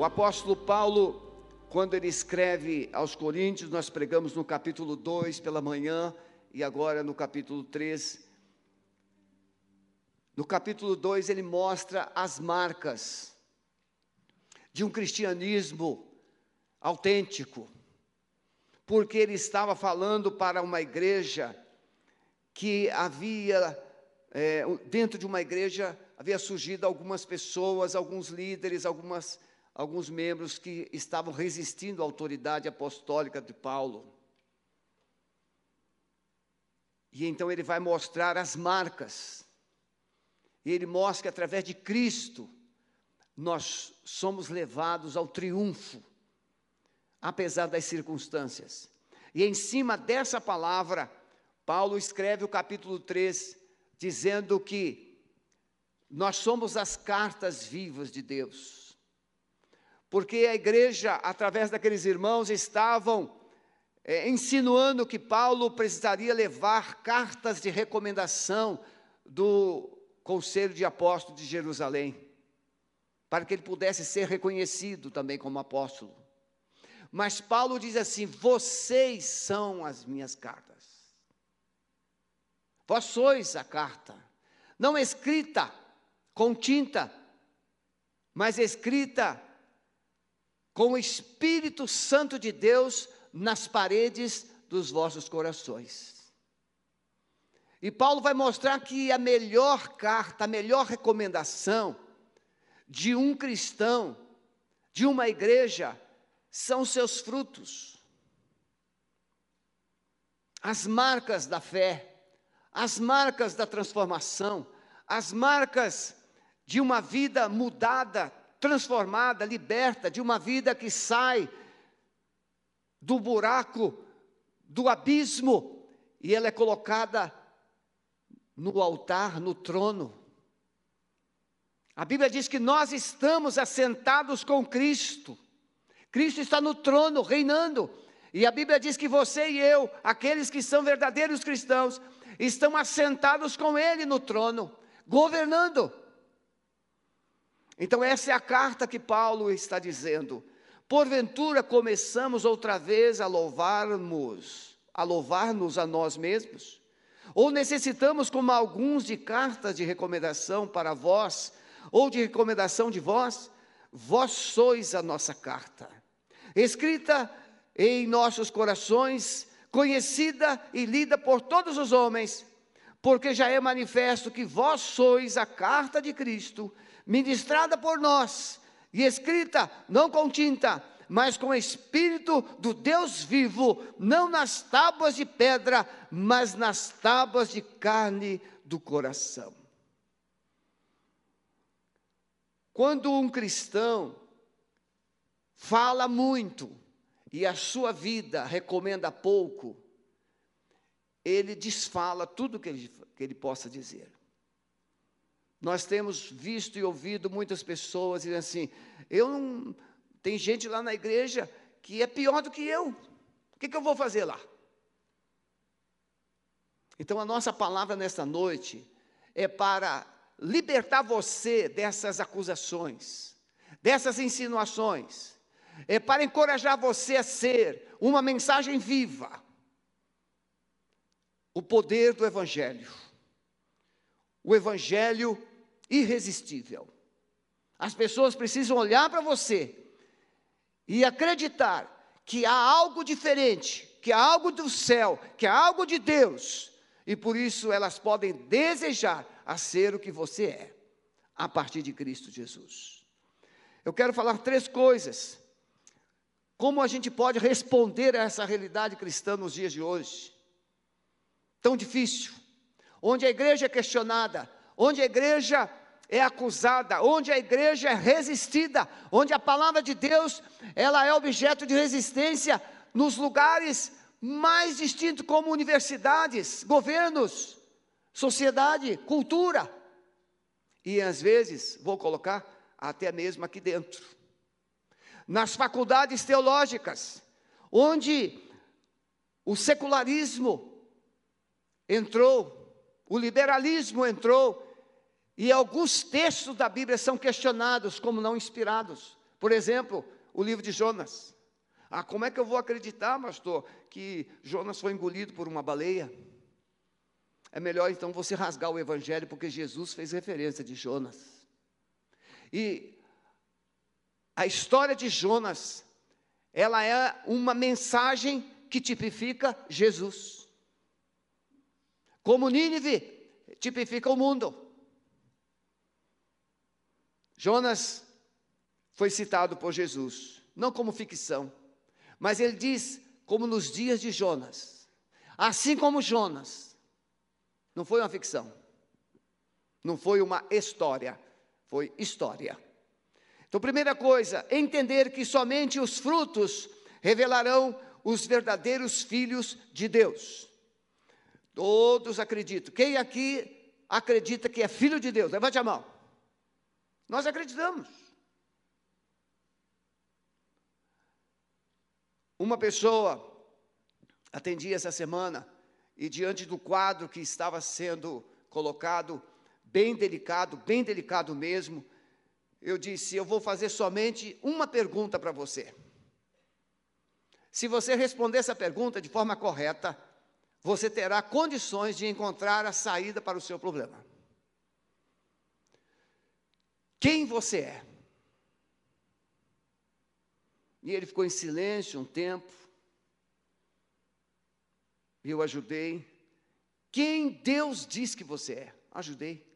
O apóstolo Paulo, quando ele escreve aos Coríntios, nós pregamos no capítulo 2 pela manhã e agora no capítulo 3. No capítulo 2 ele mostra as marcas de um cristianismo autêntico, porque ele estava falando para uma igreja que havia, é, dentro de uma igreja, havia surgido algumas pessoas, alguns líderes, algumas alguns membros que estavam resistindo à autoridade apostólica de Paulo. E então ele vai mostrar as marcas. E ele mostra que através de Cristo nós somos levados ao triunfo, apesar das circunstâncias. E em cima dessa palavra, Paulo escreve o capítulo 3, dizendo que nós somos as cartas vivas de Deus porque a igreja, através daqueles irmãos, estavam é, insinuando que Paulo precisaria levar cartas de recomendação do Conselho de Apóstolos de Jerusalém, para que ele pudesse ser reconhecido também como apóstolo. Mas Paulo diz assim: vocês são as minhas cartas. Vós sois a carta, não escrita com tinta, mas escrita com o Espírito Santo de Deus nas paredes dos vossos corações. E Paulo vai mostrar que a melhor carta, a melhor recomendação de um cristão, de uma igreja, são seus frutos. As marcas da fé, as marcas da transformação, as marcas de uma vida mudada, transformada, liberta de uma vida que sai do buraco, do abismo, e ela é colocada no altar, no trono. A Bíblia diz que nós estamos assentados com Cristo. Cristo está no trono, reinando. E a Bíblia diz que você e eu, aqueles que são verdadeiros cristãos, estão assentados com Ele no trono, governando. Então, essa é a carta que Paulo está dizendo. Porventura começamos outra vez a louvarmos, a louvar-nos a nós mesmos? Ou necessitamos, como alguns, de cartas de recomendação para vós, ou de recomendação de vós? Vós sois a nossa carta, escrita em nossos corações, conhecida e lida por todos os homens, porque já é manifesto que vós sois a carta de Cristo ministrada por nós e escrita não com tinta, mas com o Espírito do Deus vivo, não nas tábuas de pedra, mas nas tábuas de carne do coração. Quando um cristão fala muito e a sua vida recomenda pouco, ele desfala tudo que ele, que ele possa dizer. Nós temos visto e ouvido muitas pessoas dizendo assim: eu não. Tem gente lá na igreja que é pior do que eu. O que, que eu vou fazer lá? Então, a nossa palavra nesta noite é para libertar você dessas acusações, dessas insinuações, é para encorajar você a ser uma mensagem viva. O poder do Evangelho. O Evangelho irresistível. As pessoas precisam olhar para você e acreditar que há algo diferente, que há algo do céu, que há algo de Deus, e por isso elas podem desejar a ser o que você é, a partir de Cristo Jesus. Eu quero falar três coisas. Como a gente pode responder a essa realidade cristã nos dias de hoje? Tão difícil, onde a igreja é questionada, onde a igreja é acusada, onde a igreja é resistida, onde a palavra de Deus, ela é objeto de resistência nos lugares mais distintos como universidades, governos, sociedade, cultura. E às vezes, vou colocar até mesmo aqui dentro. Nas faculdades teológicas, onde o secularismo entrou, o liberalismo entrou, e alguns textos da Bíblia são questionados como não inspirados Por exemplo, o livro de Jonas. Ah, como é que eu vou acreditar, pastor, que Jonas foi engolido por uma baleia? É melhor então você rasgar o evangelho, porque Jesus fez referência de Jonas. E a história de Jonas, ela é uma mensagem que tipifica Jesus. Como Nínive tipifica o mundo. Jonas foi citado por Jesus, não como ficção, mas ele diz como nos dias de Jonas. Assim como Jonas, não foi uma ficção, não foi uma história, foi história. Então, primeira coisa, entender que somente os frutos revelarão os verdadeiros filhos de Deus. Todos acreditam. Quem aqui acredita que é filho de Deus? Levante a mão. Nós acreditamos. Uma pessoa atendi essa semana e diante do quadro que estava sendo colocado, bem delicado, bem delicado mesmo, eu disse: Eu vou fazer somente uma pergunta para você. Se você responder essa pergunta de forma correta, você terá condições de encontrar a saída para o seu problema. Quem você é? E ele ficou em silêncio um tempo. E eu ajudei. Quem Deus diz que você é? Ajudei.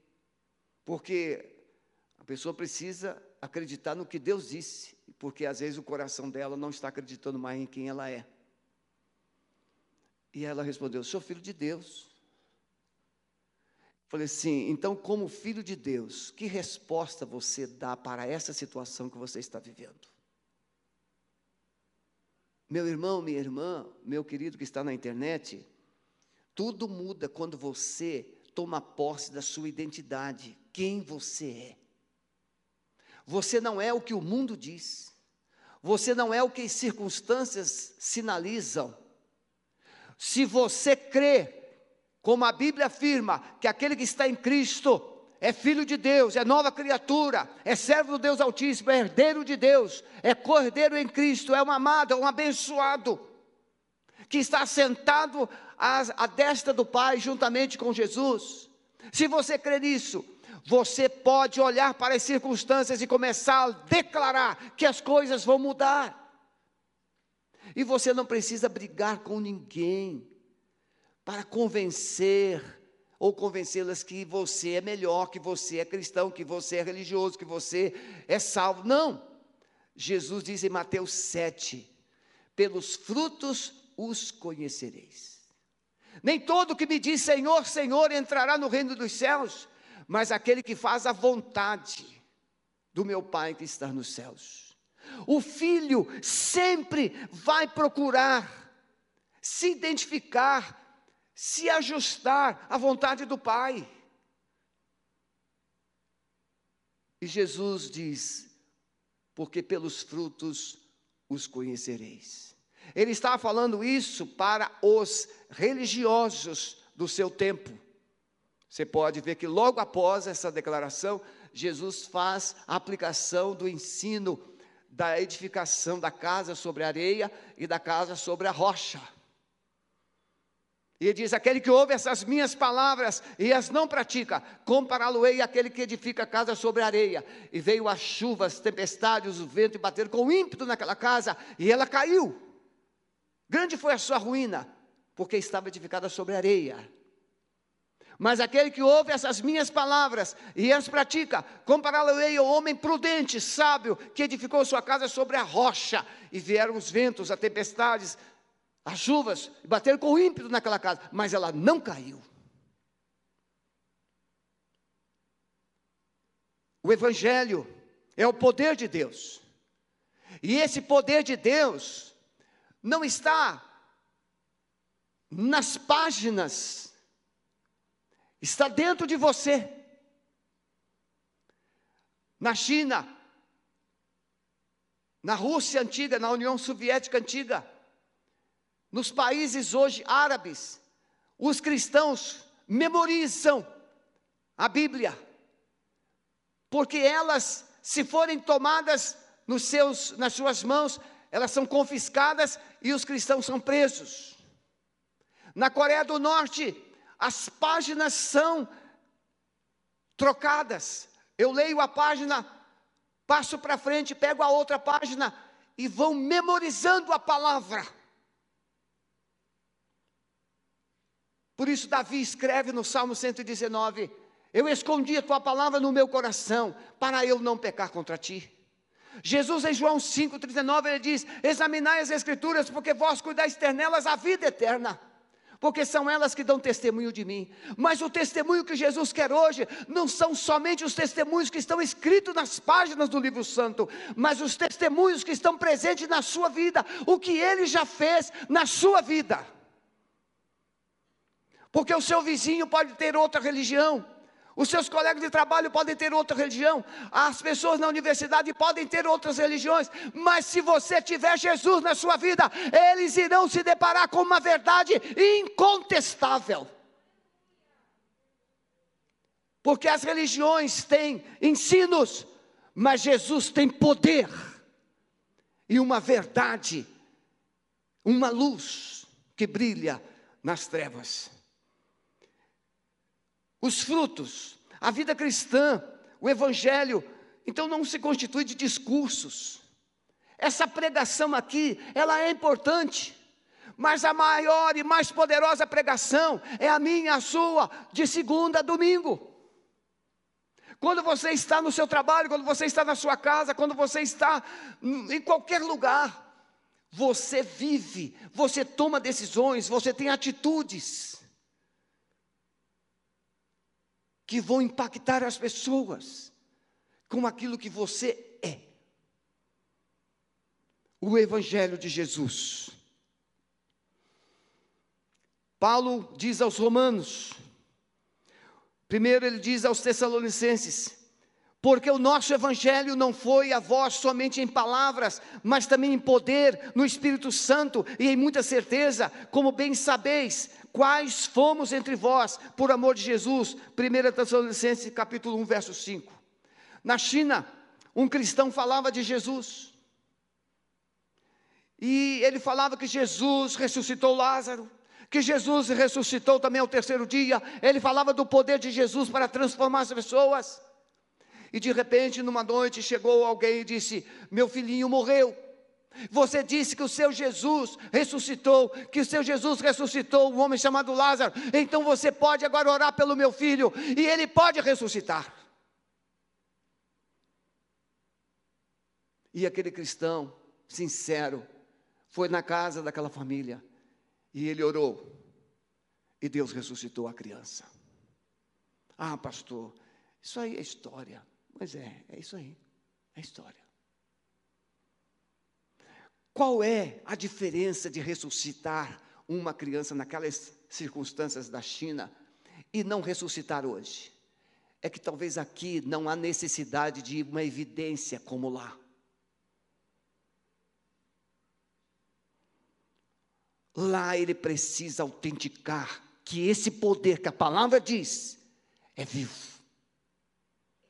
Porque a pessoa precisa acreditar no que Deus disse, porque às vezes o coração dela não está acreditando mais em quem ela é. E ela respondeu: Sou filho de Deus. Falei assim: então, como filho de Deus, que resposta você dá para essa situação que você está vivendo? Meu irmão, minha irmã, meu querido que está na internet, tudo muda quando você toma posse da sua identidade, quem você é. Você não é o que o mundo diz. Você não é o que as circunstâncias sinalizam. Se você crê, como a Bíblia afirma, que aquele que está em Cristo é filho de Deus, é nova criatura, é servo do Deus Altíssimo, é herdeiro de Deus, é cordeiro em Cristo, é um amado, é um abençoado, que está sentado à, à destra do Pai juntamente com Jesus. Se você crê nisso, você pode olhar para as circunstâncias e começar a declarar que as coisas vão mudar. E você não precisa brigar com ninguém para convencer ou convencê-las que você é melhor, que você é cristão, que você é religioso, que você é salvo. Não. Jesus diz em Mateus 7: pelos frutos os conhecereis. Nem todo que me diz Senhor, Senhor entrará no reino dos céus, mas aquele que faz a vontade do meu Pai que está nos céus. O filho sempre vai procurar se identificar, se ajustar à vontade do Pai. E Jesus diz: porque pelos frutos os conhecereis. Ele está falando isso para os religiosos do seu tempo. Você pode ver que logo após essa declaração, Jesus faz a aplicação do ensino da edificação da casa sobre a areia e da casa sobre a rocha. E diz: aquele que ouve essas minhas palavras e as não pratica, compará-lo-ei àquele que edifica a casa sobre a areia. E veio as chuvas, tempestades, o vento e bateram com ímpeto naquela casa, e ela caiu. Grande foi a sua ruína, porque estava edificada sobre areia. Mas aquele que ouve essas minhas palavras e as pratica, compará-lo-ei ao homem prudente, sábio, que edificou sua casa sobre a rocha, e vieram os ventos, as tempestades, as chuvas, bateram com ímpeto naquela casa, mas ela não caiu. O Evangelho é o poder de Deus, e esse poder de Deus não está nas páginas está dentro de você. Na China, na Rússia antiga, na União Soviética antiga, nos países hoje árabes, os cristãos memorizam a Bíblia, porque elas, se forem tomadas nos seus, nas suas mãos, elas são confiscadas e os cristãos são presos. Na Coreia do Norte, as páginas são trocadas. Eu leio a página, passo para frente, pego a outra página e vão memorizando a palavra. Por isso, Davi escreve no Salmo 119: Eu escondi a tua palavra no meu coração, para eu não pecar contra ti. Jesus, em João 5,39, ele diz: Examinai as Escrituras, porque vós cuidais ter nelas a vida eterna porque são elas que dão testemunho de mim. Mas o testemunho que Jesus quer hoje não são somente os testemunhos que estão escritos nas páginas do livro santo, mas os testemunhos que estão presentes na sua vida, o que ele já fez na sua vida. Porque o seu vizinho pode ter outra religião, os seus colegas de trabalho podem ter outra religião, as pessoas na universidade podem ter outras religiões, mas se você tiver Jesus na sua vida, eles irão se deparar com uma verdade incontestável. Porque as religiões têm ensinos, mas Jesus tem poder. E uma verdade, uma luz que brilha nas trevas os frutos, a vida cristã, o evangelho, então não se constitui de discursos. Essa pregação aqui, ela é importante, mas a maior e mais poderosa pregação é a minha, a sua, de segunda a domingo. Quando você está no seu trabalho, quando você está na sua casa, quando você está em qualquer lugar, você vive, você toma decisões, você tem atitudes. Que vão impactar as pessoas com aquilo que você é. O Evangelho de Jesus. Paulo diz aos Romanos, primeiro ele diz aos Tessalonicenses, porque o nosso Evangelho não foi a vós somente em palavras, mas também em poder, no Espírito Santo e em muita certeza, como bem sabeis, quais fomos entre vós, por amor de Jesus. 1 Tessalonicenses capítulo 1, verso 5. Na China, um cristão falava de Jesus. E ele falava que Jesus ressuscitou Lázaro, que Jesus ressuscitou também ao terceiro dia. Ele falava do poder de Jesus para transformar as pessoas. E de repente, numa noite, chegou alguém e disse: Meu filhinho morreu. Você disse que o seu Jesus ressuscitou, que o seu Jesus ressuscitou um homem chamado Lázaro. Então você pode agora orar pelo meu filho e ele pode ressuscitar. E aquele cristão sincero foi na casa daquela família e ele orou. E Deus ressuscitou a criança. Ah, pastor, isso aí é história. Mas é, é isso aí, é história. Qual é a diferença de ressuscitar uma criança naquelas circunstâncias da China e não ressuscitar hoje? É que talvez aqui não há necessidade de uma evidência como lá. Lá ele precisa autenticar que esse poder que a palavra diz é vivo.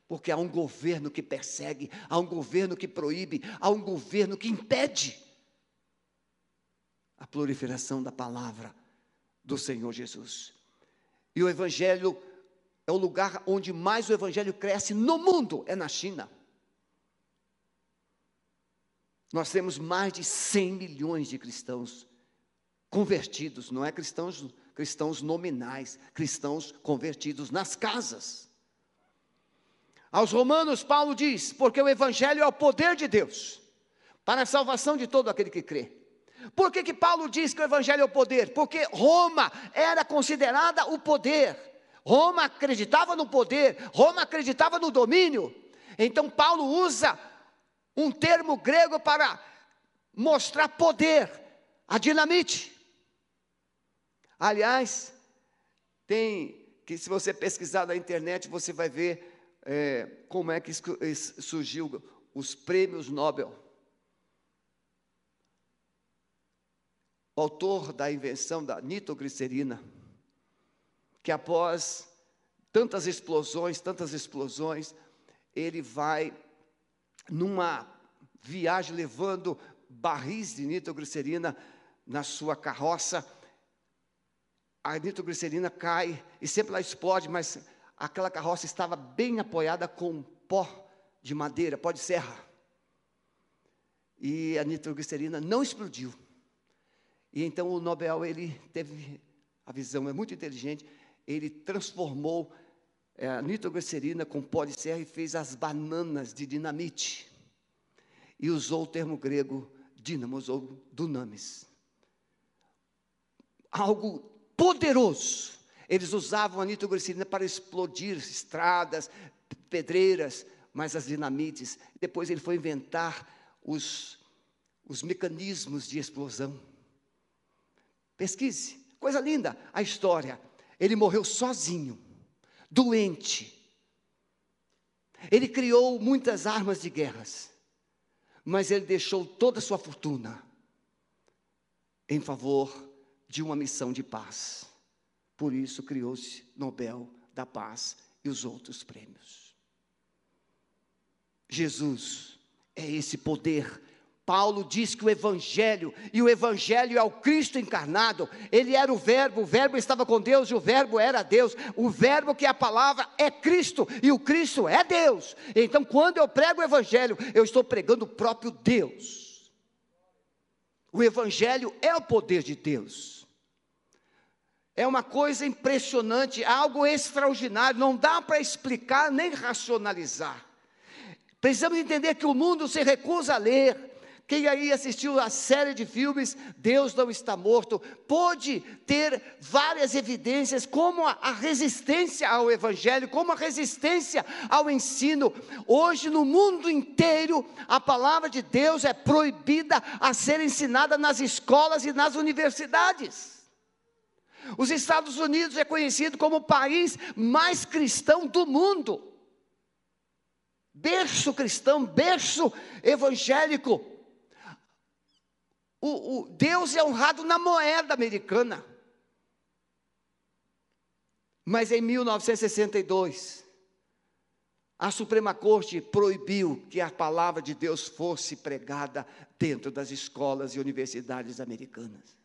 Porque há um governo que persegue, há um governo que proíbe, há um governo que impede a proliferação da palavra do Senhor Jesus. E o Evangelho é o lugar onde mais o Evangelho cresce no mundo, é na China. Nós temos mais de 100 milhões de cristãos convertidos, não é cristãos, cristãos nominais, cristãos convertidos nas casas. Aos Romanos, Paulo diz: porque o Evangelho é o poder de Deus para a salvação de todo aquele que crê. Por que, que Paulo diz que o Evangelho é o poder? Porque Roma era considerada o poder. Roma acreditava no poder, Roma acreditava no domínio. Então Paulo usa um termo grego para mostrar poder, a dinamite. Aliás, tem que se você pesquisar na internet, você vai ver é, como é que surgiu os prêmios Nobel. O autor da invenção da nitroglicerina, que após tantas explosões, tantas explosões, ele vai numa viaja levando barris de nitroglicerina na sua carroça. A nitroglicerina cai e sempre ela explode, mas aquela carroça estava bem apoiada com pó de madeira, pó de serra. E a nitroglicerina não explodiu. E então o Nobel, ele teve a visão, é muito inteligente, ele transformou é, a nitroglicerina com pó de serra e fez as bananas de dinamite. E usou o termo grego dínamos ou dunamis. Algo poderoso. Eles usavam a nitroglicerina para explodir estradas, pedreiras, mas as dinamites. Depois ele foi inventar os, os mecanismos de explosão. Pesquise, coisa linda a história. Ele morreu sozinho, doente. Ele criou muitas armas de guerras, mas ele deixou toda a sua fortuna em favor de uma missão de paz. Por isso criou-se Nobel da Paz e os outros prêmios. Jesus é esse poder Paulo diz que o Evangelho, e o Evangelho é o Cristo encarnado, ele era o Verbo, o Verbo estava com Deus e o Verbo era Deus, o Verbo que é a palavra é Cristo, e o Cristo é Deus. Então, quando eu prego o Evangelho, eu estou pregando o próprio Deus. O Evangelho é o poder de Deus. É uma coisa impressionante, algo extraordinário, não dá para explicar nem racionalizar. Precisamos entender que o mundo se recusa a ler, quem aí assistiu a série de filmes Deus não está morto, pôde ter várias evidências como a, a, resistência ao evangelho, como a resistência ao ensino. Hoje no mundo inteiro a palavra de Deus é proibida a ser ensinada nas escolas e nas universidades. Os Estados Unidos é conhecido como o país mais cristão do mundo. Berço cristão, berço evangélico. O, o Deus é honrado na moeda americana. Mas em 1962, a Suprema Corte proibiu que a palavra de Deus fosse pregada dentro das escolas e universidades americanas.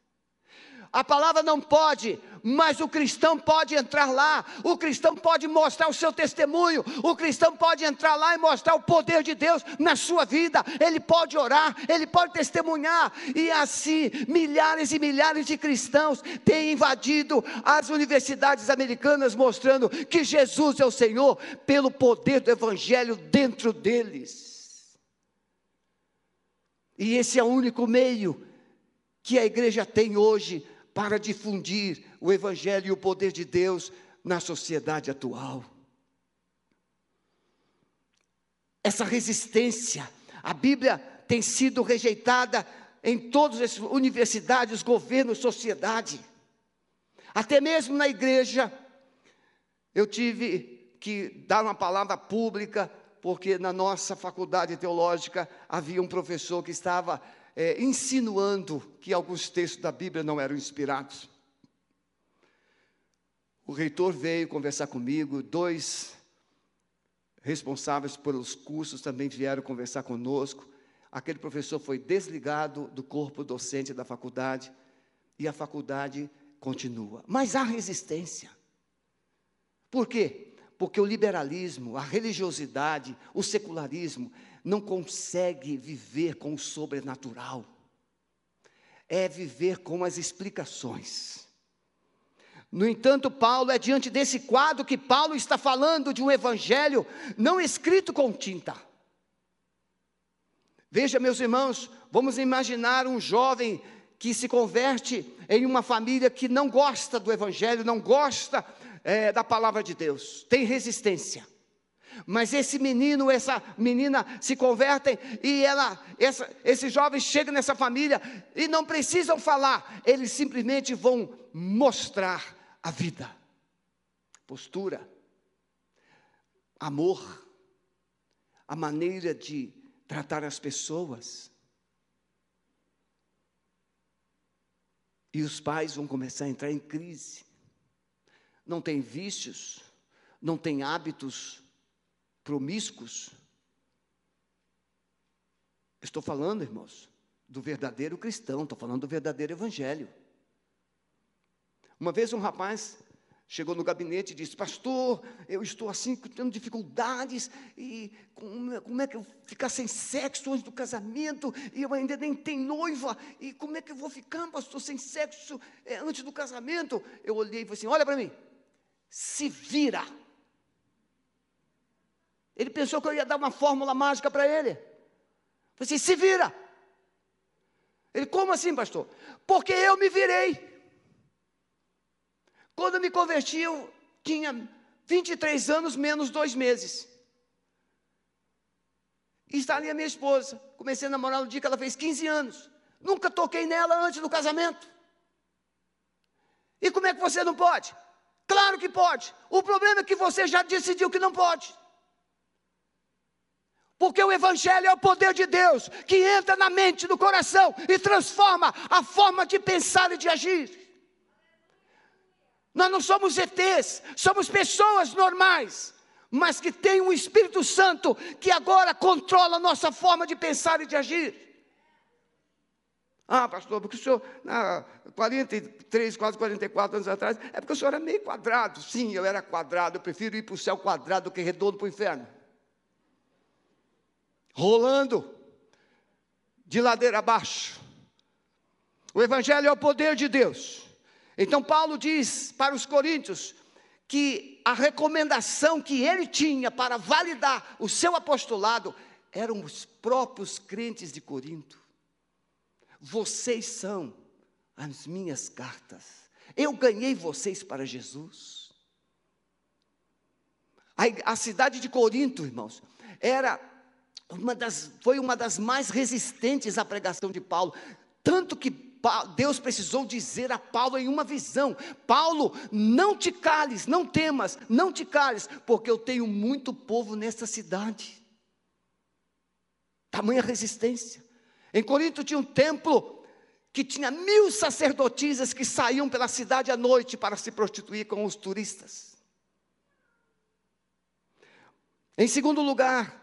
A palavra não pode, mas o cristão pode entrar lá. O cristão pode mostrar o seu testemunho. O cristão pode entrar lá e mostrar o poder de Deus na sua vida. Ele pode orar, ele pode testemunhar. E assim, milhares e milhares de cristãos têm invadido as universidades americanas, mostrando que Jesus é o Senhor pelo poder do Evangelho dentro deles. E esse é o único meio que a igreja tem hoje para difundir o Evangelho e o poder de Deus na sociedade atual. Essa resistência, a Bíblia tem sido rejeitada em todas as universidades, governo, sociedade. Até mesmo na igreja, eu tive que dar uma palavra pública, porque na nossa faculdade teológica havia um professor que estava é, insinuando que alguns textos da Bíblia não eram inspirados. O reitor veio conversar comigo, dois responsáveis pelos cursos também vieram conversar conosco. Aquele professor foi desligado do corpo docente da faculdade e a faculdade continua. Mas há resistência. Por quê? Porque o liberalismo, a religiosidade, o secularismo não consegue viver com o sobrenatural, é viver com as explicações. No entanto, Paulo é diante desse quadro que Paulo está falando de um evangelho não escrito com tinta. Veja, meus irmãos, vamos imaginar um jovem que se converte em uma família que não gosta do evangelho, não gosta é, da palavra de Deus, tem resistência. Mas esse menino, essa menina se convertem e ela, essa, esse jovem chega nessa família e não precisam falar, eles simplesmente vão mostrar a vida, postura, amor, a maneira de tratar as pessoas. E os pais vão começar a entrar em crise. Não tem vícios, não tem hábitos promíscuos. Estou falando, irmãos, do verdadeiro cristão, estou falando do verdadeiro evangelho. Uma vez um rapaz chegou no gabinete e disse: Pastor, eu estou assim tendo dificuldades, e como, como, é que eu ficar sem sexo antes do casamento? E eu ainda nem tenho noiva, e como é que eu vou ficar, pastor, sem sexo é, antes do casamento? Eu olhei e falei assim: Olha para mim, se vira. Ele pensou que eu ia dar uma fórmula mágica para ele. Falei assim: se vira. Ele, como assim, pastor? Porque eu me virei. Quando eu me converti, eu tinha 23 anos menos dois meses. E está ali a minha esposa. Comecei a namorar no dia que ela fez 15 anos. Nunca toquei nela antes do casamento. E como é que você não pode? Claro que pode. O problema é que você já decidiu que não pode. Porque o Evangelho é o poder de Deus que entra na mente, no coração e transforma a forma de pensar e de agir. Nós não somos ETs, somos pessoas normais, mas que tem um Espírito Santo que agora controla a nossa forma de pensar e de agir. Ah, pastor, porque o senhor, há 43, quase 44 anos atrás, é porque o senhor era meio quadrado. Sim, eu era quadrado, eu prefiro ir para o céu quadrado do que redondo para o inferno. Rolando, de ladeira abaixo. O Evangelho é o poder de Deus. Então, Paulo diz para os coríntios que a recomendação que ele tinha para validar o seu apostolado eram os próprios crentes de Corinto. Vocês são as minhas cartas. Eu ganhei vocês para Jesus. A, a cidade de Corinto, irmãos, era uma das, foi uma das mais resistentes à pregação de Paulo. Tanto que Deus precisou dizer a Paulo em uma visão: Paulo, não te cales, não temas, não te cales, porque eu tenho muito povo nessa cidade. Tamanha resistência. Em Corinto tinha um templo que tinha mil sacerdotisas que saíam pela cidade à noite para se prostituir com os turistas. Em segundo lugar,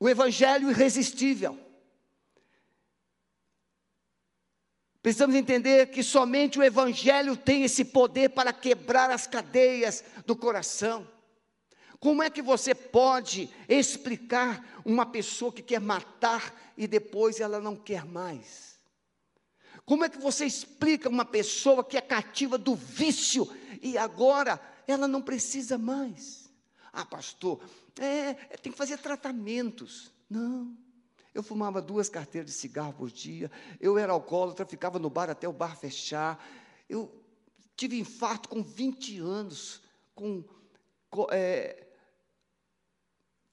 o evangelho irresistível. Precisamos entender que somente o Evangelho tem esse poder para quebrar as cadeias do coração. Como é que você pode explicar uma pessoa que quer matar e depois ela não quer mais? Como é que você explica uma pessoa que é cativa do vício e agora ela não precisa mais? Ah, pastor, é, tem que fazer tratamentos. Não. Eu fumava duas carteiras de cigarro por dia, eu era alcoólatra, ficava no bar até o bar fechar. Eu tive infarto com 20 anos, com, com é,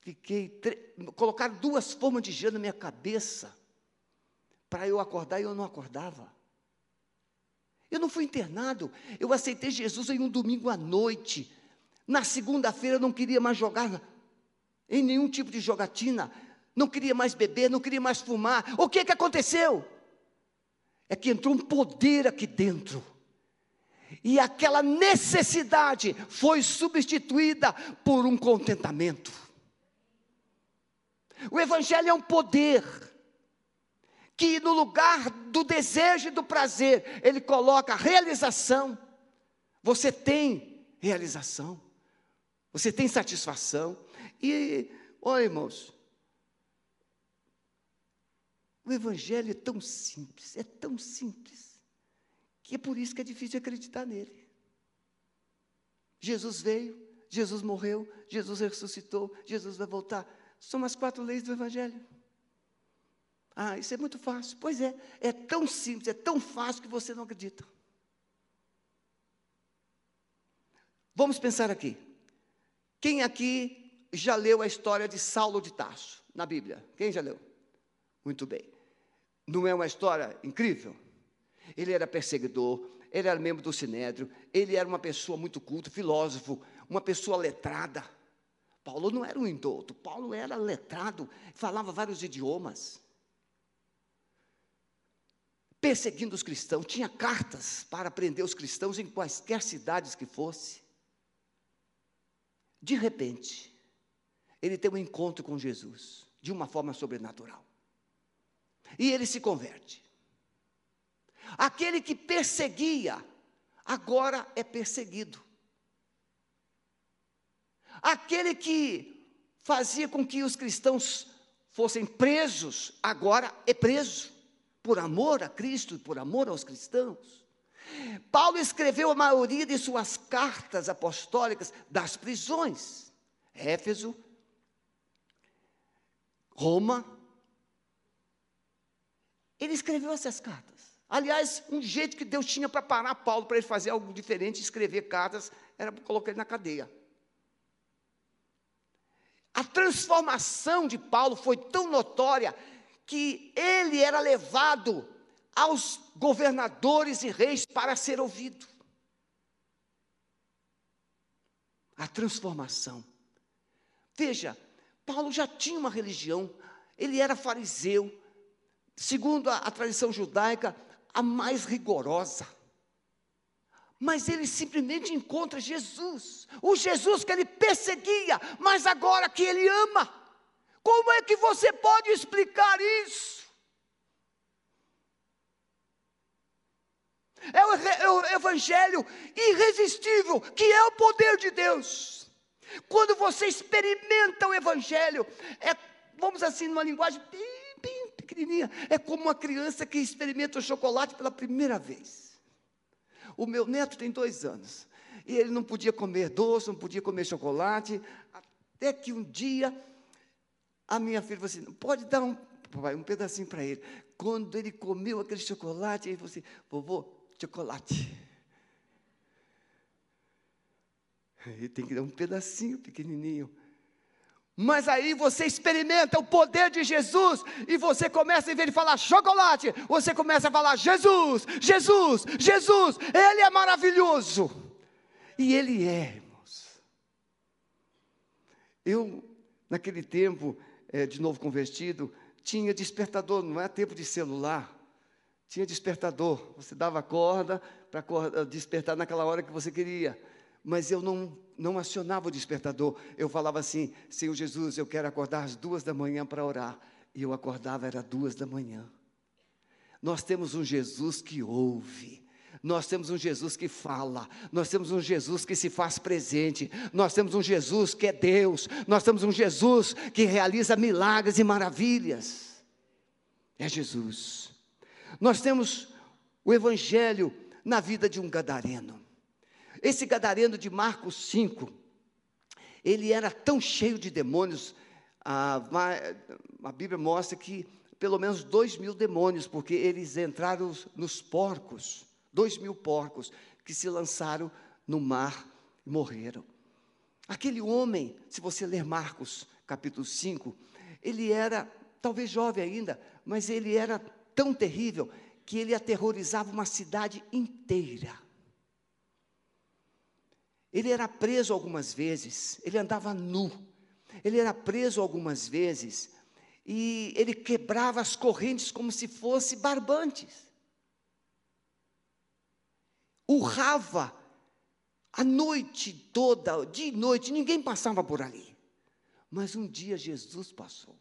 fiquei colocaram duas formas de gelo na minha cabeça para eu acordar e eu não acordava. Eu não fui internado, eu aceitei Jesus em um domingo à noite. Na segunda-feira não queria mais jogar em nenhum tipo de jogatina não queria mais beber, não queria mais fumar. O que que aconteceu? É que entrou um poder aqui dentro. E aquela necessidade foi substituída por um contentamento. O Evangelho é um poder que, no lugar do desejo e do prazer, ele coloca realização. Você tem realização, você tem satisfação. E, olha, irmãos, o Evangelho é tão simples, é tão simples, que é por isso que é difícil acreditar nele. Jesus veio, Jesus morreu, Jesus ressuscitou, Jesus vai voltar. São as quatro leis do Evangelho. Ah, isso é muito fácil. Pois é, é tão simples, é tão fácil que você não acredita. Vamos pensar aqui. Quem aqui já leu a história de Saulo de Tarso na Bíblia? Quem já leu? Muito bem. Não é uma história incrível? Ele era perseguidor, ele era membro do Sinédrio, ele era uma pessoa muito culta, filósofo, uma pessoa letrada. Paulo não era um indulto, Paulo era letrado, falava vários idiomas. Perseguindo os cristãos, tinha cartas para prender os cristãos em quaisquer cidades que fosse. De repente, ele tem um encontro com Jesus, de uma forma sobrenatural. E ele se converte. Aquele que perseguia, agora é perseguido. Aquele que fazia com que os cristãos fossem presos, agora é preso, por amor a Cristo por amor aos cristãos. Paulo escreveu a maioria de suas cartas apostólicas das prisões. Éfeso, Roma. Ele escreveu essas cartas. Aliás, um jeito que Deus tinha para parar Paulo para ele fazer algo diferente, escrever cartas, era colocar ele na cadeia. A transformação de Paulo foi tão notória que ele era levado aos governadores e reis para ser ouvido. A transformação. Veja, Paulo já tinha uma religião, ele era fariseu, segundo a, a tradição judaica, a mais rigorosa. Mas ele simplesmente encontra Jesus, o Jesus que ele perseguia, mas agora que ele ama. Como é que você pode explicar isso? É o, é o evangelho irresistível, que é o poder de Deus. Quando você experimenta o evangelho, é, vamos assim, numa linguagem bem, bem pequenininha, é como uma criança que experimenta o chocolate pela primeira vez. O meu neto tem dois anos, e ele não podia comer doce, não podia comer chocolate, até que um dia a minha filha falou assim: pode dar um, um pedacinho para ele. Quando ele comeu aquele chocolate, ele falou assim: vovô, chocolate. E tem que dar um pedacinho pequenininho. Mas aí você experimenta o poder de Jesus e você começa, em vez de falar chocolate, você começa a falar Jesus, Jesus, Jesus, Ele é maravilhoso. E Ele é, irmãos. Eu, naquele tempo, é, de novo convertido, tinha despertador, não é tempo de celular. Tinha despertador, você dava corda para despertar naquela hora que você queria. Mas eu não, não acionava o despertador. Eu falava assim: Senhor Jesus, eu quero acordar às duas da manhã para orar. E eu acordava, era duas da manhã. Nós temos um Jesus que ouve. Nós temos um Jesus que fala, nós temos um Jesus que se faz presente, nós temos um Jesus que é Deus, nós temos um Jesus que realiza milagres e maravilhas. É Jesus. Nós temos o Evangelho na vida de um gadareno. Esse gadareno de Marcos 5, ele era tão cheio de demônios, a, a Bíblia mostra que pelo menos dois mil demônios, porque eles entraram nos porcos, dois mil porcos, que se lançaram no mar e morreram. Aquele homem, se você ler Marcos capítulo 5, ele era talvez jovem ainda, mas ele era tão terrível que ele aterrorizava uma cidade inteira. Ele era preso algumas vezes, ele andava nu, ele era preso algumas vezes, e ele quebrava as correntes como se fosse barbantes. Urrava a noite toda, de noite, ninguém passava por ali. Mas um dia Jesus passou.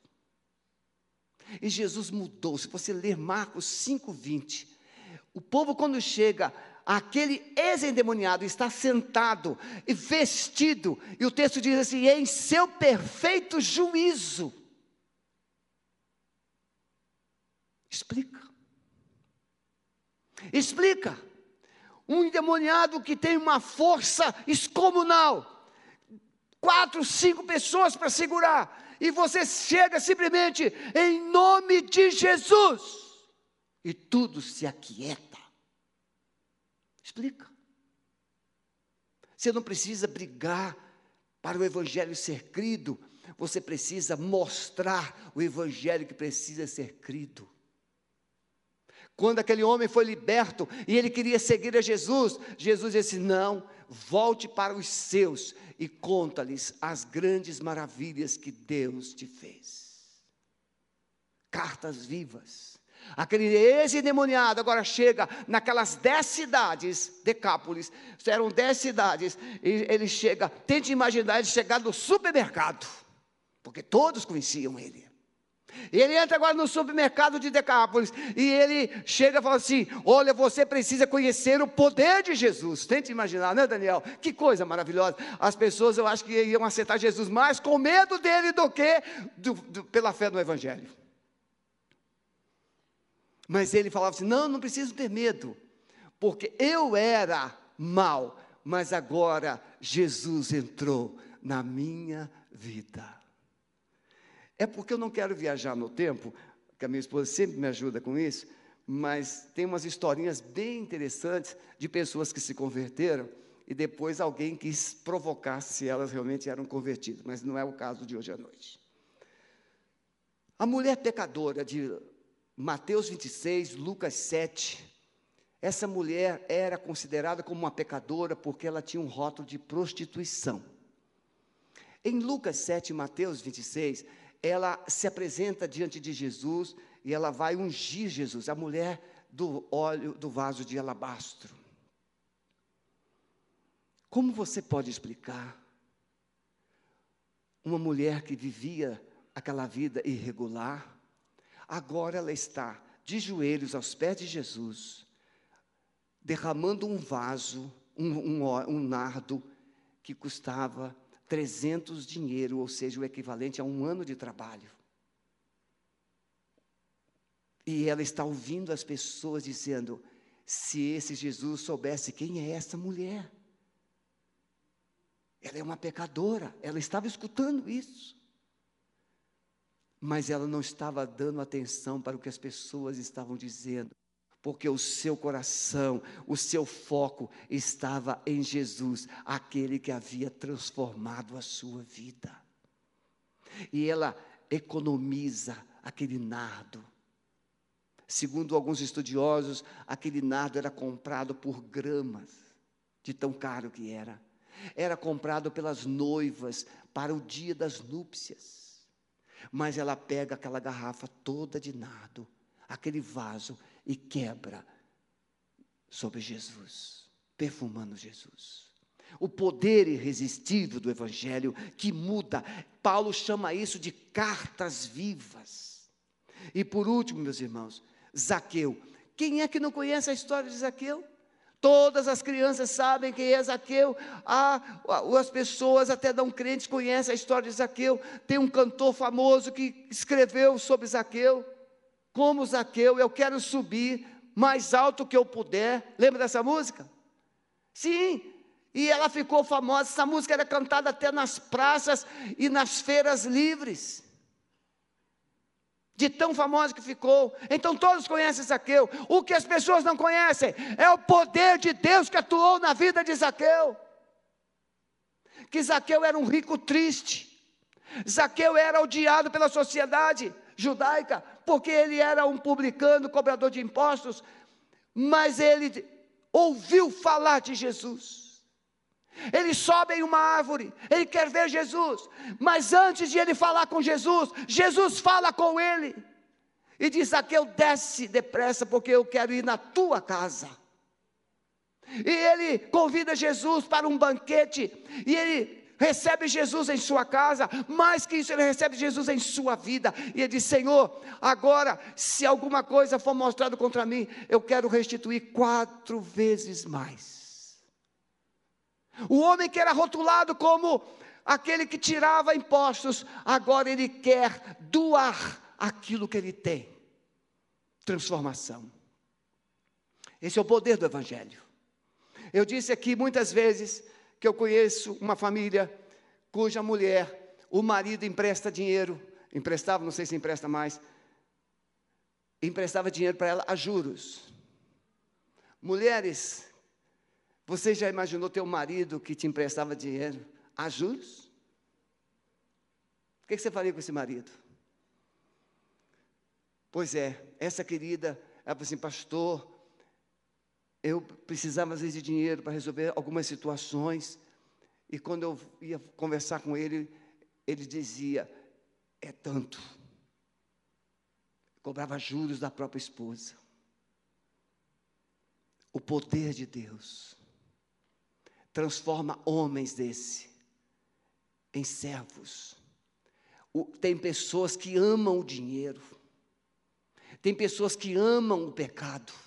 E Jesus mudou. Se você ler Marcos 5:20, o povo quando chega, aquele ex-endemoniado está sentado e vestido, e o texto diz assim: em seu perfeito juízo. Explica. Explica. Um endemoniado que tem uma força excomunal, quatro, cinco pessoas para segurar e você chega simplesmente em nome de Jesus, e tudo se aquieta. Explica. Você não precisa brigar para o Evangelho ser crido, você precisa mostrar o Evangelho que precisa ser crido. Quando aquele homem foi liberto e ele queria seguir a Jesus, Jesus disse: Não, volte para os seus e conta-lhes as grandes maravilhas que Deus te fez. Cartas vivas. Aquele ex-endemoniado agora chega naquelas dez cidades, Decápolis, eram dez cidades, e ele chega, tente imaginar ele chegar no supermercado, porque todos conheciam ele. Ele entra agora no supermercado de Decápolis e ele chega e fala assim: Olha, você precisa conhecer o poder de Jesus. Tente imaginar, né, Daniel? Que coisa maravilhosa. As pessoas, eu acho que iam aceitar Jesus mais com medo dele do que do, do, pela fé no Evangelho. Mas ele falava assim: Não, não preciso ter medo, porque eu era mal, mas agora Jesus entrou na minha vida. É porque eu não quero viajar no tempo, que a minha esposa sempre me ajuda com isso, mas tem umas historinhas bem interessantes de pessoas que se converteram e depois alguém quis provocar se elas realmente eram convertidas, mas não é o caso de hoje à noite. A mulher pecadora de Mateus 26, Lucas 7, essa mulher era considerada como uma pecadora porque ela tinha um rótulo de prostituição. Em Lucas 7 Mateus 26, ela se apresenta diante de Jesus e ela vai ungir Jesus, a mulher do óleo do vaso de alabastro. Como você pode explicar uma mulher que vivia aquela vida irregular, agora ela está de joelhos aos pés de Jesus, derramando um vaso, um, um, um nardo que custava 300 dinheiro, ou seja, o equivalente a um ano de trabalho. E ela está ouvindo as pessoas dizendo: se esse Jesus soubesse quem é essa mulher, ela é uma pecadora, ela estava escutando isso. Mas ela não estava dando atenção para o que as pessoas estavam dizendo porque o seu coração, o seu foco estava em Jesus, aquele que havia transformado a sua vida. E ela economiza aquele nardo. Segundo alguns estudiosos, aquele nardo era comprado por gramas, de tão caro que era. Era comprado pelas noivas para o dia das núpcias. Mas ela pega aquela garrafa toda de nardo, aquele vaso, e quebra sobre Jesus, perfumando Jesus. O poder irresistível do Evangelho que muda, Paulo chama isso de cartas vivas. E por último, meus irmãos, Zaqueu. Quem é que não conhece a história de Zaqueu? Todas as crianças sabem quem é Zaqueu. Ah, as pessoas, até não crentes, conhecem a história de Zaqueu. Tem um cantor famoso que escreveu sobre Zaqueu como Zaqueu, eu quero subir mais alto que eu puder. Lembra dessa música? Sim, e ela ficou famosa. Essa música era cantada até nas praças e nas feiras livres. De tão famosa que ficou. Então todos conhecem Zaqueu. O que as pessoas não conhecem é o poder de Deus que atuou na vida de Zaqueu. Que Zaqueu era um rico triste. Zaqueu era odiado pela sociedade judaica, porque ele era um publicano, cobrador de impostos, mas ele ouviu falar de Jesus. Ele sobe em uma árvore, ele quer ver Jesus, mas antes de ele falar com Jesus, Jesus fala com ele e diz: Aqueu, desce depressa, porque eu quero ir na tua casa. E ele convida Jesus para um banquete, e ele recebe Jesus em sua casa, mais que isso, ele recebe Jesus em sua vida, e ele diz: Senhor, agora, se alguma coisa for mostrada contra mim, eu quero restituir quatro vezes mais. O homem que era rotulado como aquele que tirava impostos, agora ele quer doar aquilo que ele tem. Transformação. Esse é o poder do Evangelho. Eu disse aqui muitas vezes que eu conheço uma família cuja mulher, o marido empresta dinheiro, emprestava, não sei se empresta mais, emprestava dinheiro para ela a juros. Mulheres, você já imaginou ter um marido que te emprestava dinheiro a juros? O que você faria com esse marido? Pois é, essa querida, ela falou assim, pastor, eu precisava às vezes de dinheiro para resolver algumas situações. E quando eu ia conversar com ele, ele dizia: é tanto. Cobrava juros da própria esposa. O poder de Deus transforma homens desse em servos. tem pessoas que amam o dinheiro, tem pessoas que amam o pecado.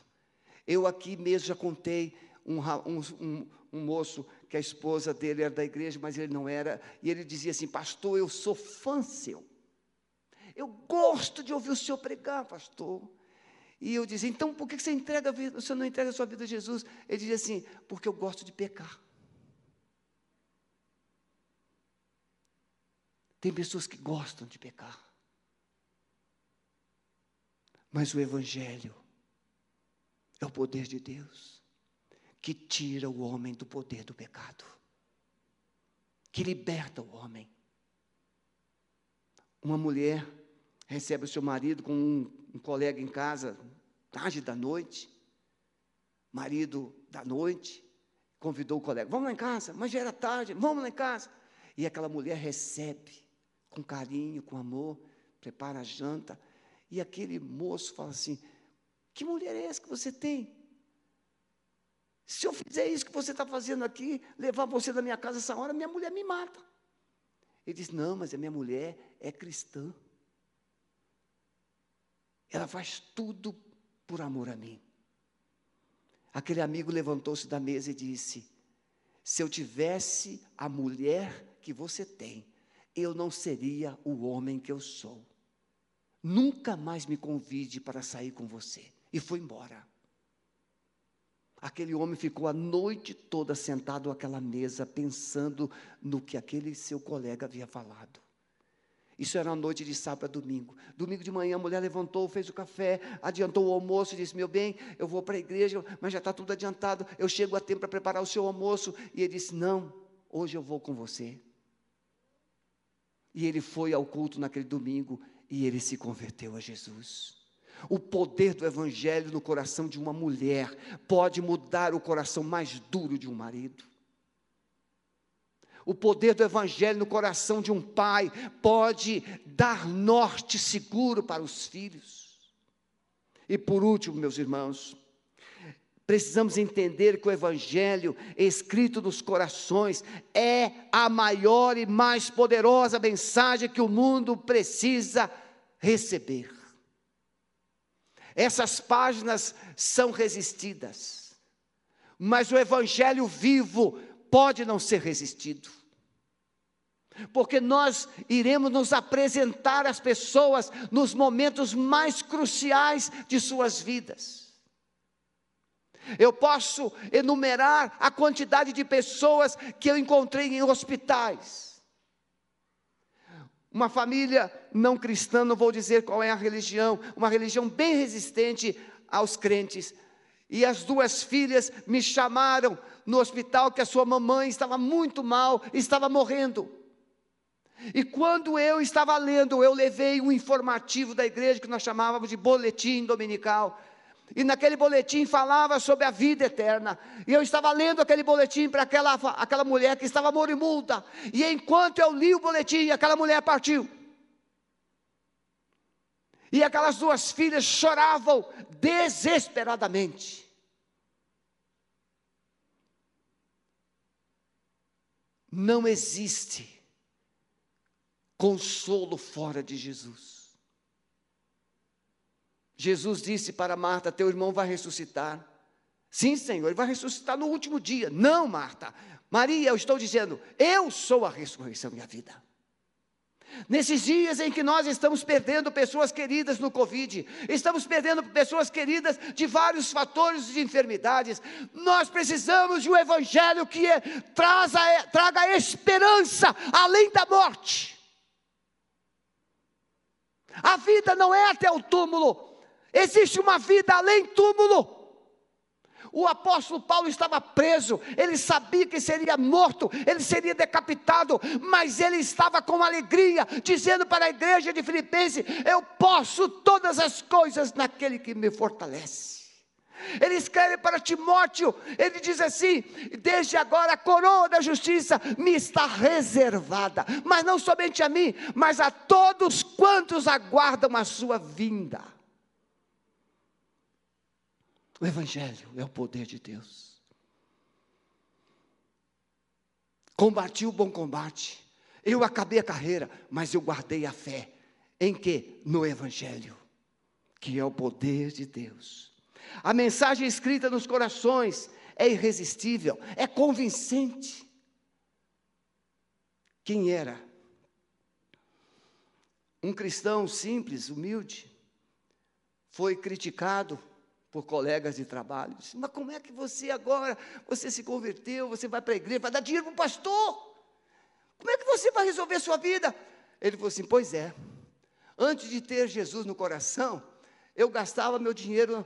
Eu aqui mesmo já contei um, um, um, moço que a esposa dele era da igreja, mas ele não era, e ele dizia assim: Pastor, eu sou fã seu. Eu gosto de ouvir o senhor pregar, pastor. E eu dizia, então por que você entrega não entrega a sua vida a Jesus? Ele dizia assim, porque eu gosto de pecar. Tem pessoas que gostam de pecar. Mas o Evangelho é o poder de Deus que tira o homem do poder do pecado, que liberta o homem. Uma mulher recebe o seu marido com um, um colega em casa, tarde da noite, marido da noite, convidou o colega, vamos lá em casa, mas já era tarde, vamos lá em casa. E aquela mulher recebe com carinho, com amor, prepara a janta, e aquele moço fala assim: Que mulher é essa que você tem? Se eu fizer isso que você está fazendo aqui, levar você da minha casa essa hora, minha mulher me mata. Ele diz: Não, mas a minha mulher é cristã. Ela faz tudo por amor a mim. Aquele amigo levantou-se da mesa e disse: Se eu tivesse a mulher que você tem, eu não seria o homem que eu sou. Nunca mais me convide para sair com você. E foi embora. Aquele homem ficou a noite toda sentado àquela mesa, pensando no que aquele seu colega havia falado. Isso era uma noite de sábado a domingo. Domingo de manhã a mulher levantou, fez o café, adiantou o almoço, disse: Meu bem, eu vou para a igreja, mas já está tudo adiantado. Eu chego a tempo para preparar o seu almoço. E ele disse: Não, hoje eu vou com você. E ele foi ao culto naquele domingo e ele se converteu a Jesus. O poder do Evangelho no coração de uma mulher pode mudar o coração mais duro de um marido. O poder do Evangelho no coração de um pai pode dar norte seguro para os filhos. E por último, meus irmãos, Precisamos entender que o Evangelho escrito nos corações é a maior e mais poderosa mensagem que o mundo precisa receber. Essas páginas são resistidas, mas o Evangelho vivo pode não ser resistido. Porque nós iremos nos apresentar às pessoas nos momentos mais cruciais de suas vidas. Eu posso enumerar a quantidade de pessoas que eu encontrei em hospitais. Uma família não cristã, não vou dizer qual é a religião, uma religião bem resistente aos crentes. E as duas filhas me chamaram no hospital que a sua mamãe estava muito mal, estava morrendo. E quando eu estava lendo, eu levei um informativo da igreja que nós chamávamos de boletim dominical. E naquele boletim falava sobre a vida eterna. E eu estava lendo aquele boletim para aquela, aquela mulher que estava moribunda. E enquanto eu li o boletim, aquela mulher partiu. E aquelas duas filhas choravam desesperadamente. Não existe consolo fora de Jesus. Jesus disse para Marta: Teu irmão vai ressuscitar. Sim, Senhor, ele vai ressuscitar no último dia. Não, Marta. Maria, eu estou dizendo, eu sou a ressurreição e a vida. Nesses dias em que nós estamos perdendo pessoas queridas no Covid, estamos perdendo pessoas queridas de vários fatores de enfermidades, nós precisamos de um Evangelho que é, traz a, traga esperança além da morte. A vida não é até o túmulo, Existe uma vida além túmulo. O apóstolo Paulo estava preso, ele sabia que seria morto, ele seria decapitado, mas ele estava com alegria, dizendo para a igreja de Filipenses: Eu posso todas as coisas naquele que me fortalece. Ele escreve para Timóteo, ele diz assim: Desde agora a coroa da justiça me está reservada, mas não somente a mim, mas a todos quantos aguardam a sua vinda. O Evangelho é o poder de Deus. Combati o bom combate. Eu acabei a carreira, mas eu guardei a fé. Em que? No Evangelho, que é o poder de Deus. A mensagem escrita nos corações é irresistível, é convincente. Quem era? Um cristão simples, humilde, foi criticado por colegas de trabalho. Disse, Mas como é que você agora, você se converteu, você vai para a igreja, vai dar dinheiro para o pastor? Como é que você vai resolver a sua vida? Ele falou assim: Pois é, antes de ter Jesus no coração, eu gastava meu dinheiro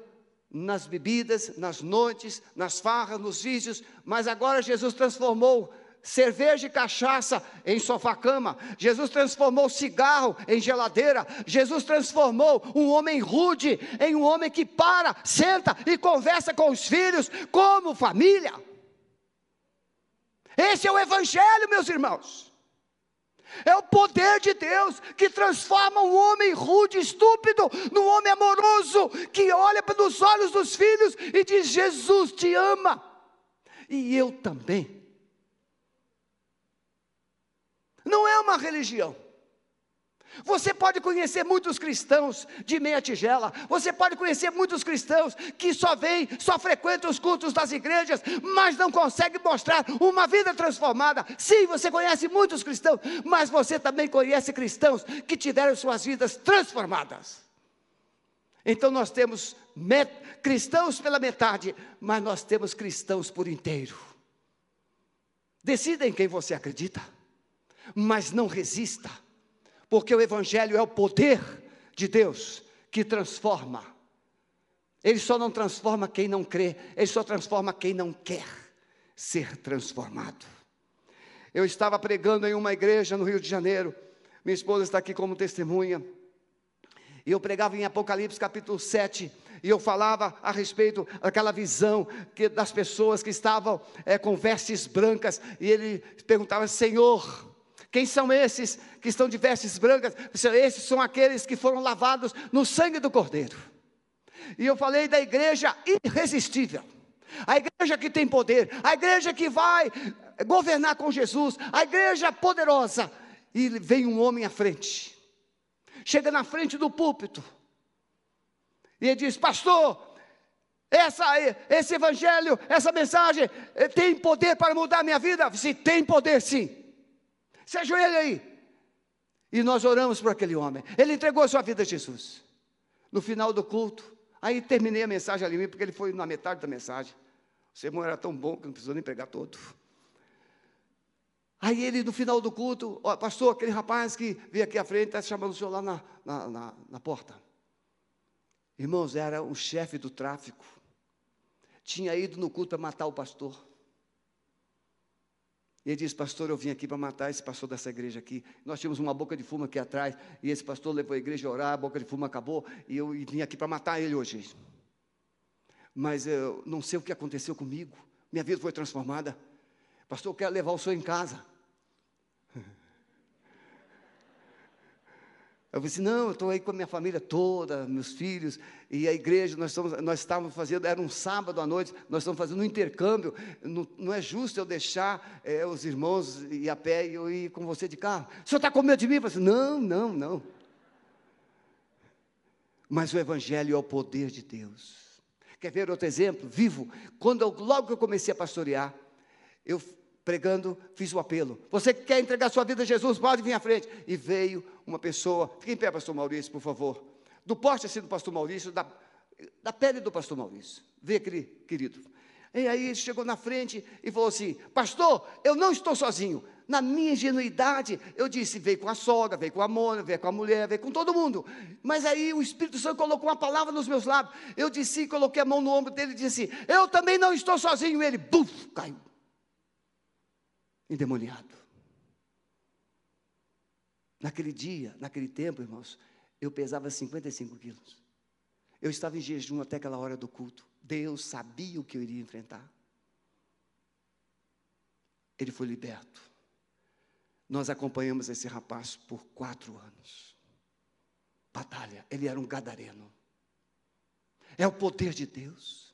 nas bebidas, nas noites, nas farras, nos vícios, mas agora Jesus transformou cerveja e cachaça em sofá-cama. Jesus transformou cigarro em geladeira. Jesus transformou um homem rude em um homem que para, senta e conversa com os filhos como família. Esse é o Evangelho, meus irmãos. É o poder de Deus que transforma um homem rude, estúpido, num homem amoroso, que olha para os olhos dos filhos e diz: Jesus te ama, e eu também. Não é uma religião. Você pode conhecer muitos cristãos de meia tigela, você pode conhecer muitos cristãos que só vêm, só frequentam os cultos das igrejas, mas não conseguem mostrar uma vida transformada. Sim, você conhece muitos cristãos, mas você também conhece cristãos que tiveram suas vidas transformadas. Então nós temos cristãos pela metade, mas nós temos cristãos por inteiro. Decida em quem você acredita, mas não resista porque o Evangelho é o poder de Deus que transforma. Ele só não transforma quem não crê, ele só transforma quem não quer ser transformado. Eu estava pregando em uma igreja no Rio de Janeiro, minha esposa está aqui como testemunha, e eu pregava em Apocalipse capítulo 7, e eu falava a respeito daquela visão que, das pessoas que estavam é, com vestes brancas, e ele perguntava: Senhor, quem são esses que estão de vestes brancas? Esses são aqueles que foram lavados no sangue do Cordeiro. E eu falei da igreja irresistível. A igreja que tem poder, a igreja que vai governar com Jesus, a igreja poderosa. E vem um homem à frente, chega na frente do púlpito, e ele diz: Pastor, essa, esse evangelho, essa mensagem eh, tem poder para mudar a minha vida? Se tem poder, sim. Se ajoelha aí. E nós oramos por aquele homem. Ele entregou a sua vida a Jesus. No final do culto, aí terminei a mensagem ali, porque ele foi na metade da mensagem. O sermão era tão bom que não precisou nem pregar todo. Aí ele, no final do culto, ó, pastor, aquele rapaz que veio aqui à frente, está chamando o senhor lá na, na, na, na porta. Irmãos, era o chefe do tráfico. Tinha ido no culto a matar o pastor. E ele disse, pastor, eu vim aqui para matar esse pastor dessa igreja aqui. Nós tínhamos uma boca de fumo aqui atrás, e esse pastor levou a igreja a orar, a boca de fumo acabou, e eu vim aqui para matar ele hoje. Mas eu não sei o que aconteceu comigo, minha vida foi transformada. Pastor, eu quero levar o senhor em casa. Eu disse, não, eu estou aí com a minha família toda, meus filhos, e a igreja, nós, estamos, nós estávamos fazendo, era um sábado à noite, nós estamos fazendo um intercâmbio, não, não é justo eu deixar é, os irmãos ir a pé e eu ir com você de carro. O senhor está com medo de mim? Eu falei, não, não, não. Mas o Evangelho é o poder de Deus. Quer ver outro exemplo? Vivo. Quando eu, logo que eu comecei a pastorear, eu pregando, fiz o apelo. Você que quer entregar sua vida a Jesus, pode vir à frente. E veio uma pessoa, fique em pé, pastor Maurício, por favor. Do porte assim do pastor Maurício, da, da pele do pastor Maurício. Vê querido. E aí ele chegou na frente e falou assim: Pastor, eu não estou sozinho. Na minha ingenuidade, eu disse: veio com a sogra, veio com a mona, veio com a mulher, veio com todo mundo. Mas aí o Espírito Santo colocou uma palavra nos meus lábios. Eu disse, coloquei a mão no ombro dele e disse: Eu também não estou sozinho. E ele, buf, caiu endemoniado. Naquele dia, naquele tempo, irmãos, eu pesava 55 quilos. Eu estava em jejum até aquela hora do culto. Deus sabia o que eu iria enfrentar. Ele foi liberto. Nós acompanhamos esse rapaz por quatro anos. Batalha, ele era um gadareno. É o poder de Deus.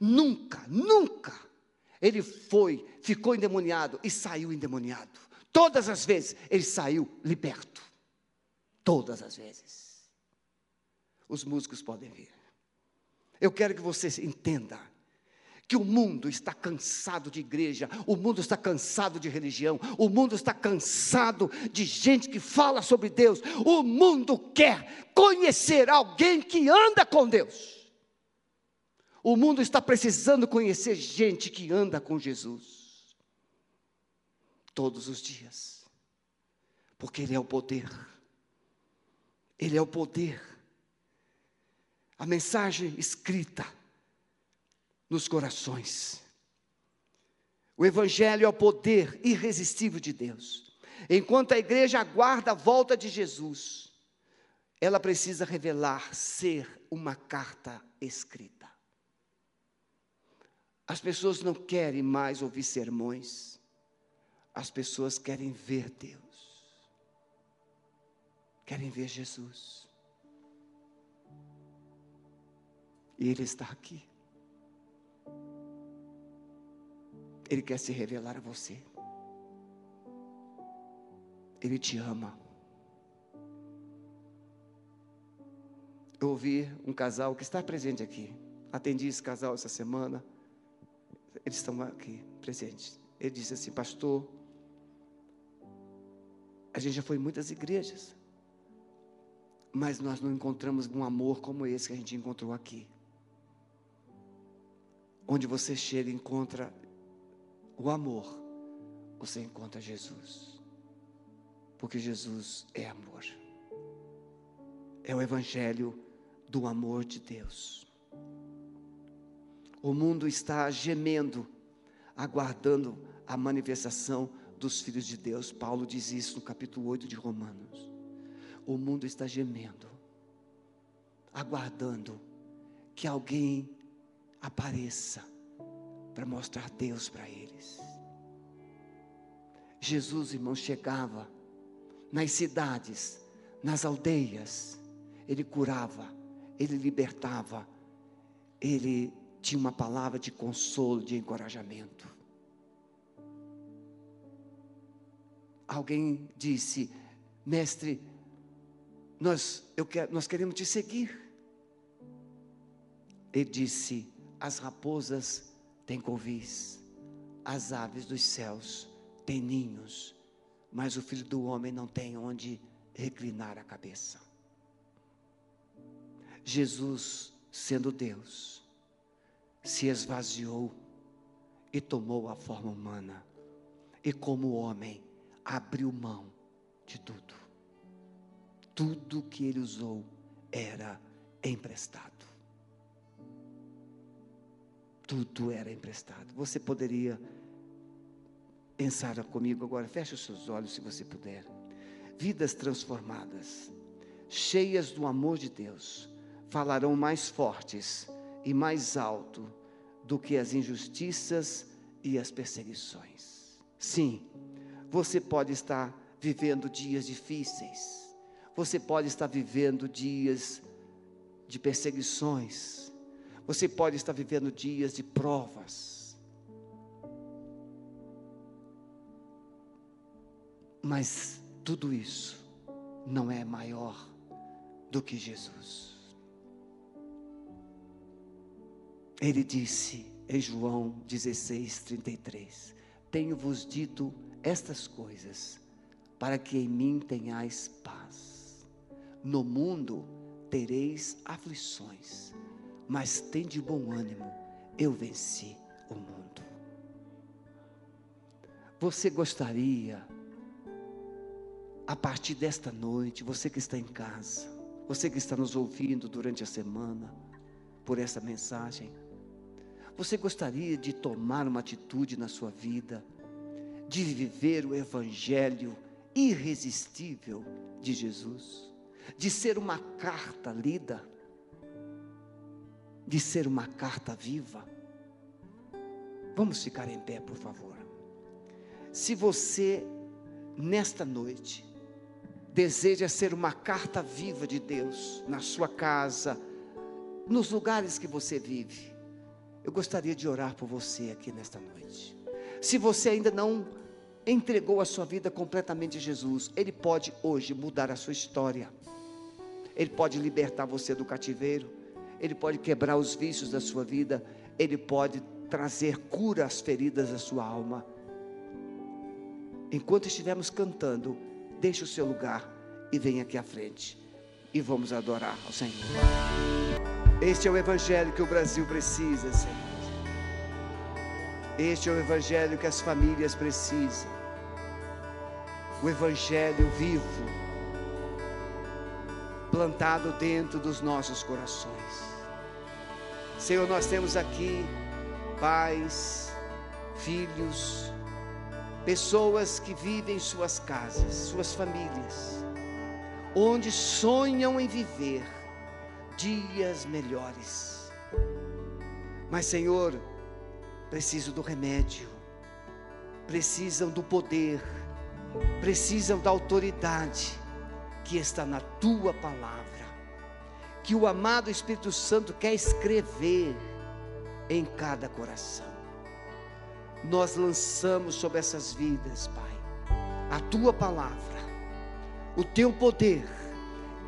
Nunca, nunca ele foi, ficou endemoniado e saiu endemoniado. Todas as vezes ele saiu liberto. Todas as vezes. Os músicos podem vir. Eu quero que você entenda que o mundo está cansado de igreja, o mundo está cansado de religião, o mundo está cansado de gente que fala sobre Deus. O mundo quer conhecer alguém que anda com Deus. O mundo está precisando conhecer gente que anda com Jesus. Todos os dias. Porque Ele é o poder. Ele é o poder. A mensagem escrita nos corações. O Evangelho é o poder irresistível de Deus. Enquanto a igreja aguarda a volta de Jesus, ela precisa revelar ser uma carta escrita. As pessoas não querem mais ouvir sermões, as pessoas querem ver Deus, querem ver Jesus. E Ele está aqui. Ele quer se revelar a você. Ele te ama. Eu ouvi um casal que está presente aqui. Atendi esse casal essa semana. Eles estão aqui presentes. Ele disse assim, pastor, a gente já foi em muitas igrejas, mas nós não encontramos um amor como esse que a gente encontrou aqui. Onde você chega e encontra o amor, você encontra Jesus. Porque Jesus é amor. É o evangelho do amor de Deus. O mundo está gemendo, aguardando a manifestação dos filhos de Deus. Paulo diz isso no capítulo 8 de Romanos. O mundo está gemendo, aguardando que alguém apareça para mostrar Deus para eles. Jesus, irmãos, chegava nas cidades, nas aldeias, ele curava, ele libertava, ele tinha uma palavra de consolo, de encorajamento. Alguém disse, mestre, nós, eu quero, nós queremos te seguir. Ele disse: as raposas tem covis, as aves dos céus têm ninhos, mas o filho do homem não tem onde reclinar a cabeça. Jesus, sendo Deus, se esvaziou e tomou a forma humana, e como homem, abriu mão de tudo. Tudo que ele usou era emprestado tudo era emprestado. Você poderia pensar comigo agora, feche os seus olhos se você puder. Vidas transformadas, cheias do amor de Deus, falarão mais fortes e mais alto do que as injustiças e as perseguições. Sim, você pode estar vivendo dias difíceis, você pode estar vivendo dias de perseguições, você pode estar vivendo dias de provas. Mas tudo isso não é maior do que Jesus. Ele disse em João 16, 33: Tenho-vos dito estas coisas, para que em mim tenhais paz. No mundo tereis aflições, mas tem de bom ânimo, eu venci o mundo. Você gostaria, a partir desta noite, você que está em casa, você que está nos ouvindo durante a semana, por essa mensagem, você gostaria de tomar uma atitude na sua vida, de viver o Evangelho irresistível de Jesus, de ser uma carta lida, de ser uma carta viva. Vamos ficar em pé, por favor. Se você, nesta noite, deseja ser uma carta viva de Deus na sua casa, nos lugares que você vive, eu gostaria de orar por você aqui nesta noite. Se você ainda não entregou a sua vida completamente a Jesus, Ele pode hoje mudar a sua história. Ele pode libertar você do cativeiro, Ele pode quebrar os vícios da sua vida, Ele pode trazer cura às feridas da sua alma. Enquanto estivermos cantando, deixe o seu lugar e venha aqui à frente e vamos adorar ao Senhor. Este é o Evangelho que o Brasil precisa, Senhor. Este é o Evangelho que as famílias precisam. O Evangelho vivo, plantado dentro dos nossos corações. Senhor, nós temos aqui pais, filhos, pessoas que vivem em suas casas, suas famílias, onde sonham em viver dias melhores. Mas, Senhor, precisam do remédio, precisam do poder, precisam da autoridade que está na tua palavra, que o amado Espírito Santo quer escrever em cada coração. Nós lançamos sobre essas vidas, Pai, a tua palavra, o teu poder,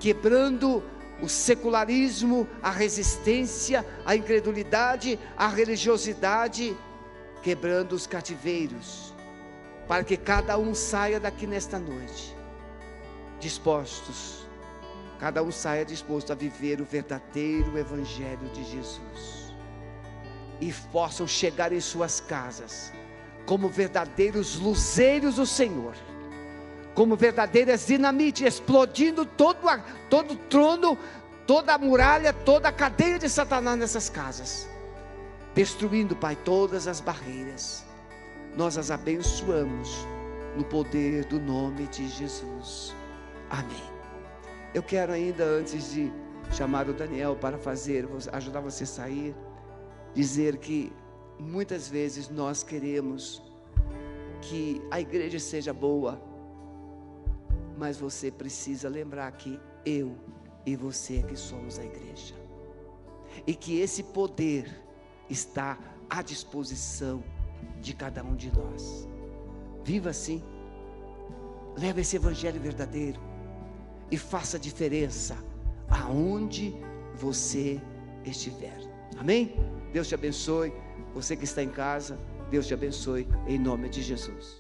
quebrando o secularismo, a resistência, a incredulidade, a religiosidade, quebrando os cativeiros, para que cada um saia daqui nesta noite, dispostos, cada um saia disposto a viver o verdadeiro Evangelho de Jesus, e possam chegar em suas casas, como verdadeiros luzeiros do Senhor como verdadeiras dinamite, explodindo todo, a, todo trono, toda a muralha, toda a cadeia de Satanás nessas casas, destruindo, Pai, todas as barreiras. Nós as abençoamos no poder do nome de Jesus. Amém. Eu quero ainda, antes de chamar o Daniel para fazer, ajudar você a sair, dizer que muitas vezes nós queremos que a igreja seja boa, mas você precisa lembrar que eu e você é que somos a igreja. E que esse poder está à disposição de cada um de nós. Viva assim. Leve esse evangelho verdadeiro e faça diferença aonde você estiver. Amém? Deus te abençoe. Você que está em casa, Deus te abençoe em nome de Jesus.